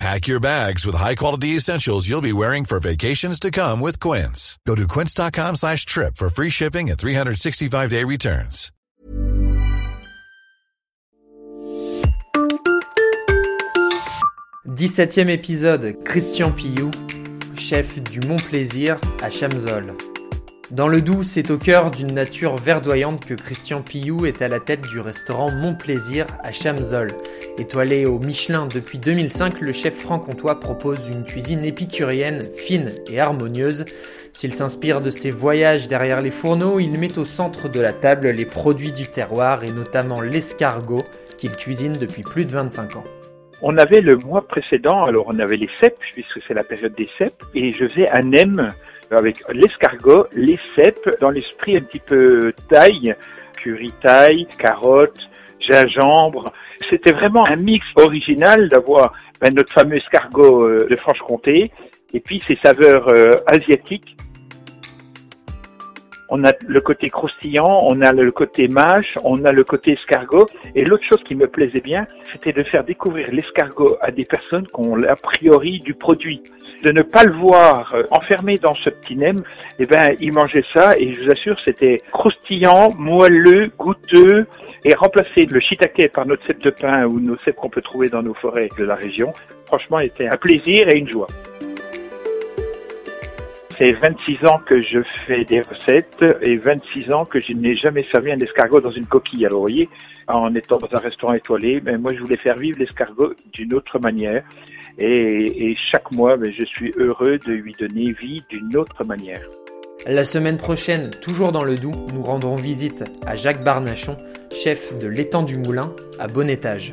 Pack your bags with high-quality essentials you'll be wearing for vacations to come with Quince. Go to quince.com slash trip for free shipping and 365-day returns. Dix-septième épisode, Christian Pillou, chef du Mont Plaisir à Chamzol. Dans le Doubs, c'est au cœur d'une nature verdoyante que Christian Pillou est à la tête du restaurant Mon Plaisir à Chamzol. Étoilé au Michelin depuis 2005, le chef franc-comtois propose une cuisine épicurienne, fine et harmonieuse. S'il s'inspire de ses voyages derrière les fourneaux, il met au centre de la table les produits du terroir et notamment l'escargot qu'il cuisine depuis plus de 25 ans. On avait le mois précédent, alors on avait les cèpes, puisque c'est la période des cèpes, et je faisais un nem avec l'escargot, les cèpes, dans l'esprit un petit peu taille, curry taille, carottes, gingembre. C'était vraiment un mix original d'avoir ben, notre fameux escargot euh, de Franche-Comté et puis ses saveurs euh, asiatiques. On a le côté croustillant, on a le côté mâche, on a le côté escargot. Et l'autre chose qui me plaisait bien, c'était de faire découvrir l'escargot à des personnes qui ont l'a priori du produit de ne pas le voir euh, enfermé dans ce petit nem, eh ben, il mangeait ça et je vous assure, c'était croustillant, moelleux, goûteux et remplacer le shiitake par notre cèpe de pain ou nos cèpes qu'on peut trouver dans nos forêts de la région, franchement, était un plaisir et une joie. C'est 26 ans que je fais des recettes et 26 ans que je n'ai jamais servi un escargot dans une coquille. Alors, vous voyez, en étant dans un restaurant étoilé, mais ben, moi, je voulais faire vivre l'escargot d'une autre manière. Et, chaque mois, ben, je suis heureux de lui donner vie d'une autre manière. La semaine prochaine, toujours dans le Doubs, nous rendrons visite à Jacques Barnachon, chef de l'étang du Moulin à Bon Étage.